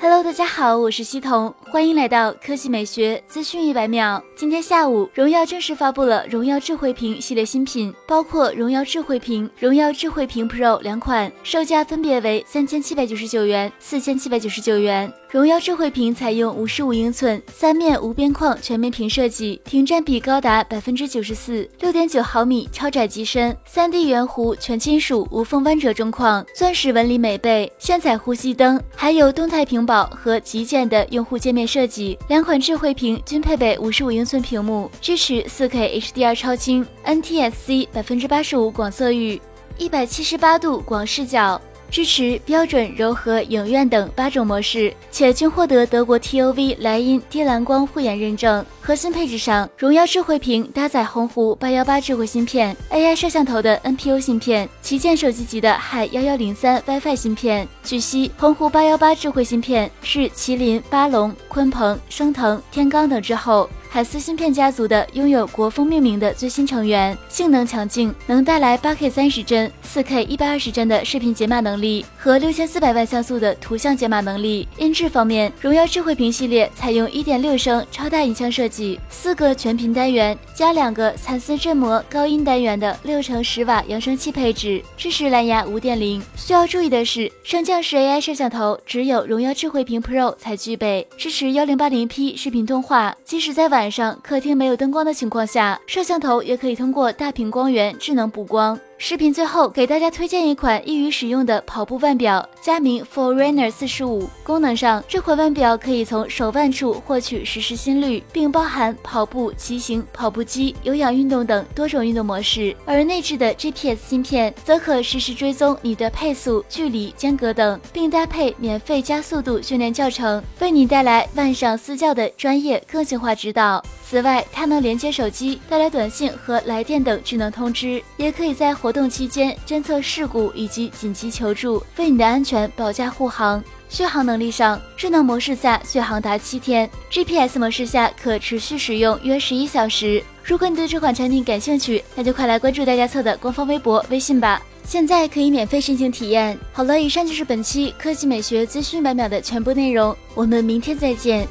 Hello，大家好，我是西彤，欢迎来到科技美学资讯一百秒。今天下午，荣耀正式发布了荣耀智慧屏系列新品，包括荣耀智慧屏、荣耀智慧屏 Pro 两款，售价分别为三千七百九十九元、四千七百九十九元。荣耀智慧屏采用五十五英寸三面无边框全面屏设计，屏占比高达百分之九十四，六点九毫米超窄机身，三 D 圆弧全金属无缝弯折中框，钻石纹理美背，炫彩呼吸灯，还有动态屏保和极简的用户界面设计。两款智慧屏均配备五十五英寸屏幕，支持四 K HDR 超清，NTSC 百分之八十五广色域，一百七十八度广视角。支持标准、柔和、影院等八种模式，且均获得德国 TOV 莱茵低蓝光护眼认证。核心配置上，荣耀智慧屏搭载鸿鹄八幺八智慧芯片，AI 摄像头的 NPU 芯片，旗舰手机级的海幺幺零三 WiFi 芯片。据悉，鸿鹄八幺八智慧芯片是麒麟、巴龙、鲲鹏、升腾、天罡等之后。海思芯片家族的拥有国风命名的最新成员，性能强劲，能带来八 K 三十帧、四 K 一百二十帧的视频解码能力和六千四百万像素的图像解码能力。音质方面，荣耀智慧屏系列采用一点六升超大音箱设计，四个全频单元加两个蚕丝振膜高音单元的六乘十瓦扬声器配置，支持蓝牙五点零。需要注意的是，升降式 AI 摄像头只有荣耀智慧屏 Pro 才具备，支持幺零八零 P 视频通话，即使在晚。晚上客厅没有灯光的情况下，摄像头也可以通过大屏光源智能补光。视频最后给大家推荐一款易于使用的跑步腕表，佳明 Forerunner 四十五。功能上，这款腕表可以从手腕处获取实时心率，并包含跑步、骑行、跑步机、有氧运动等多种运动模式。而内置的 GPS 芯片则可实时追踪你的配速、距离、间隔等，并搭配免费加速度训练教程，为你带来腕上私教的专业个性化指导。此外，它能连接手机，带来短信和来电等智能通知，也可以在活动期间侦测事故以及紧急求助，为你的安全保驾护航。续航能力上，智能模式下续航达七天，GPS 模式下可持续使用约十一小时。如果你对这款产品感兴趣，那就快来关注大家测的官方微博、微信吧，现在可以免费申请体验。好了，以上就是本期科技美学资讯百秒的全部内容，我们明天再见。